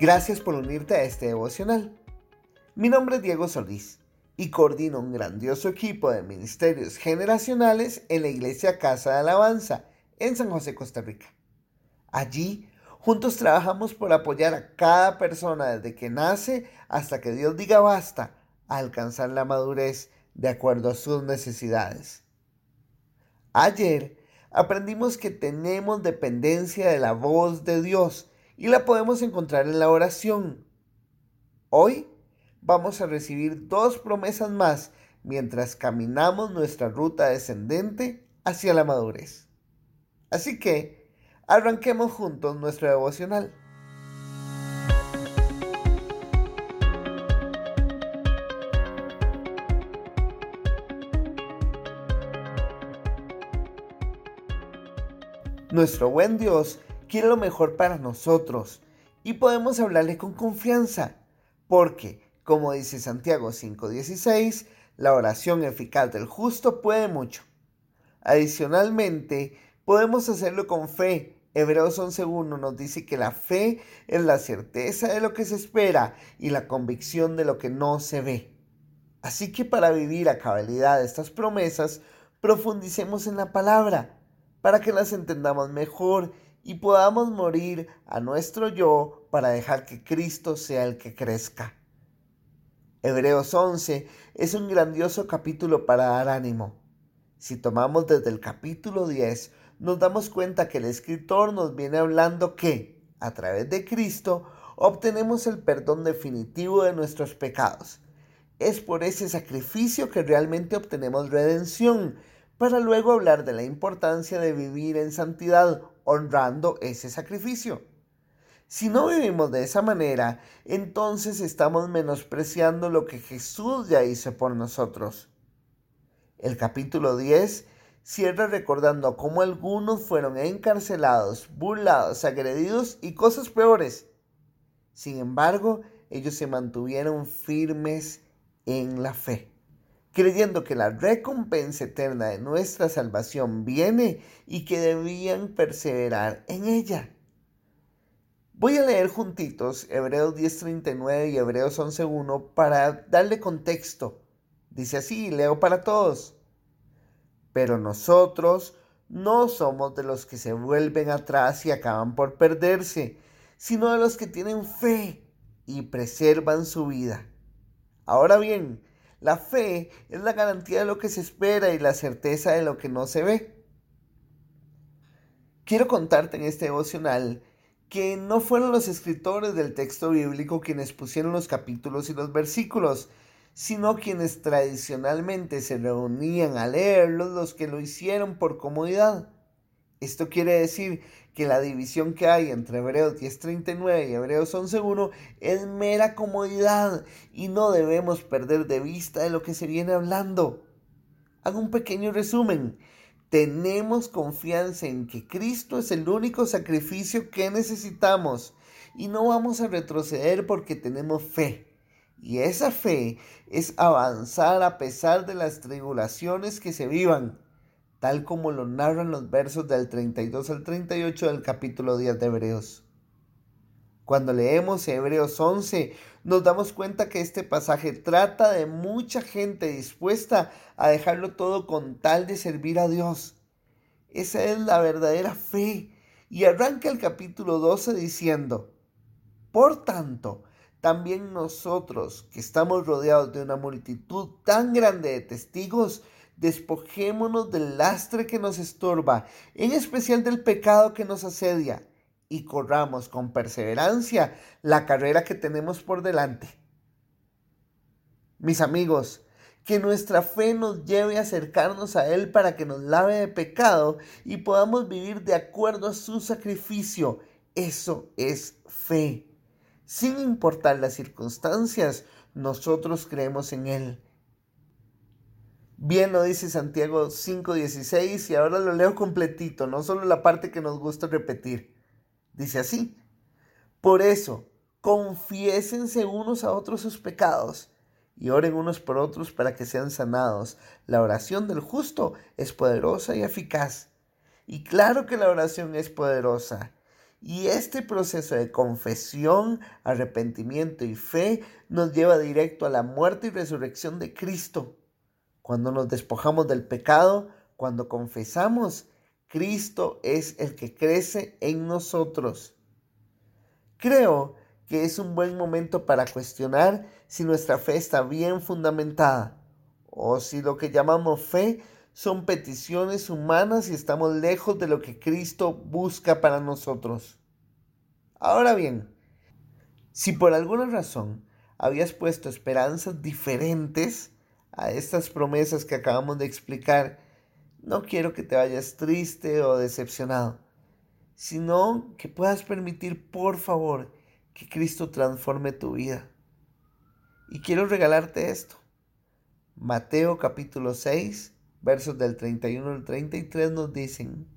Gracias por unirte a este devocional. Mi nombre es Diego Solís y coordino un grandioso equipo de ministerios generacionales en la Iglesia Casa de Alabanza en San José, Costa Rica. Allí, juntos trabajamos por apoyar a cada persona desde que nace hasta que Dios diga basta a alcanzar la madurez de acuerdo a sus necesidades. Ayer aprendimos que tenemos dependencia de la voz de Dios y la podemos encontrar en la oración. Hoy vamos a recibir dos promesas más mientras caminamos nuestra ruta descendente hacia la madurez. Así que, arranquemos juntos nuestro devocional. Nuestro buen Dios quiere lo mejor para nosotros y podemos hablarle con confianza, porque, como dice Santiago 5:16, la oración eficaz del justo puede mucho. Adicionalmente, podemos hacerlo con fe. Hebreos 11.1 nos dice que la fe es la certeza de lo que se espera y la convicción de lo que no se ve. Así que para vivir a cabalidad estas promesas, profundicemos en la palabra para que las entendamos mejor y podamos morir a nuestro yo para dejar que Cristo sea el que crezca. Hebreos 11 es un grandioso capítulo para dar ánimo. Si tomamos desde el capítulo 10, nos damos cuenta que el escritor nos viene hablando que, a través de Cristo, obtenemos el perdón definitivo de nuestros pecados. Es por ese sacrificio que realmente obtenemos redención, para luego hablar de la importancia de vivir en santidad honrando ese sacrificio. Si no vivimos de esa manera, entonces estamos menospreciando lo que Jesús ya hizo por nosotros. El capítulo 10 cierra recordando cómo algunos fueron encarcelados, burlados, agredidos y cosas peores. Sin embargo, ellos se mantuvieron firmes en la fe creyendo que la recompensa eterna de nuestra salvación viene y que debían perseverar en ella. Voy a leer juntitos Hebreos 10:39 y Hebreos 11:1 para darle contexto. Dice así, leo para todos. Pero nosotros no somos de los que se vuelven atrás y acaban por perderse, sino de los que tienen fe y preservan su vida. Ahora bien, la fe es la garantía de lo que se espera y la certeza de lo que no se ve. Quiero contarte en este devocional que no fueron los escritores del texto bíblico quienes pusieron los capítulos y los versículos, sino quienes tradicionalmente se reunían a leerlos los que lo hicieron por comodidad. Esto quiere decir que la división que hay entre Hebreos 10.39 y Hebreos 11.1 es mera comodidad y no debemos perder de vista de lo que se viene hablando. Hago un pequeño resumen. Tenemos confianza en que Cristo es el único sacrificio que necesitamos y no vamos a retroceder porque tenemos fe. Y esa fe es avanzar a pesar de las tribulaciones que se vivan tal como lo narran los versos del 32 al 38 del capítulo 10 de Hebreos. Cuando leemos Hebreos 11, nos damos cuenta que este pasaje trata de mucha gente dispuesta a dejarlo todo con tal de servir a Dios. Esa es la verdadera fe. Y arranca el capítulo 12 diciendo, Por tanto, también nosotros, que estamos rodeados de una multitud tan grande de testigos, despojémonos del lastre que nos estorba, en especial del pecado que nos asedia, y corramos con perseverancia la carrera que tenemos por delante. Mis amigos, que nuestra fe nos lleve a acercarnos a Él para que nos lave de pecado y podamos vivir de acuerdo a su sacrificio. Eso es fe. Sin importar las circunstancias, nosotros creemos en Él Bien lo dice Santiago 5.16 y ahora lo leo completito, no solo la parte que nos gusta repetir. Dice así, por eso, confiésense unos a otros sus pecados y oren unos por otros para que sean sanados. La oración del justo es poderosa y eficaz. Y claro que la oración es poderosa. Y este proceso de confesión, arrepentimiento y fe nos lleva directo a la muerte y resurrección de Cristo. Cuando nos despojamos del pecado, cuando confesamos, Cristo es el que crece en nosotros. Creo que es un buen momento para cuestionar si nuestra fe está bien fundamentada o si lo que llamamos fe son peticiones humanas y estamos lejos de lo que Cristo busca para nosotros. Ahora bien, si por alguna razón habías puesto esperanzas diferentes a estas promesas que acabamos de explicar, no quiero que te vayas triste o decepcionado, sino que puedas permitir, por favor, que Cristo transforme tu vida. Y quiero regalarte esto. Mateo capítulo 6, versos del 31 al 33 nos dicen,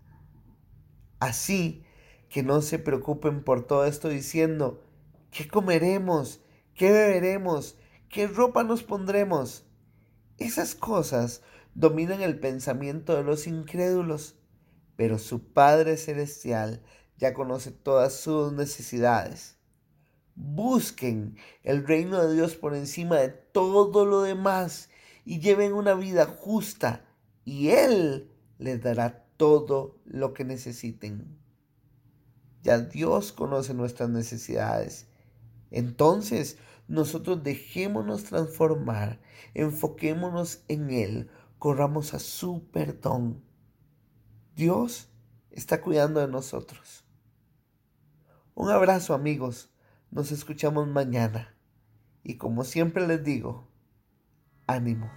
así que no se preocupen por todo esto diciendo, ¿qué comeremos? ¿Qué beberemos? ¿Qué ropa nos pondremos? Esas cosas dominan el pensamiento de los incrédulos, pero su Padre Celestial ya conoce todas sus necesidades. Busquen el reino de Dios por encima de todo lo demás y lleven una vida justa y Él les dará todo lo que necesiten. Ya Dios conoce nuestras necesidades. Entonces, nosotros dejémonos transformar, enfoquémonos en Él, corramos a su perdón. Dios está cuidando de nosotros. Un abrazo amigos, nos escuchamos mañana y como siempre les digo, ánimo.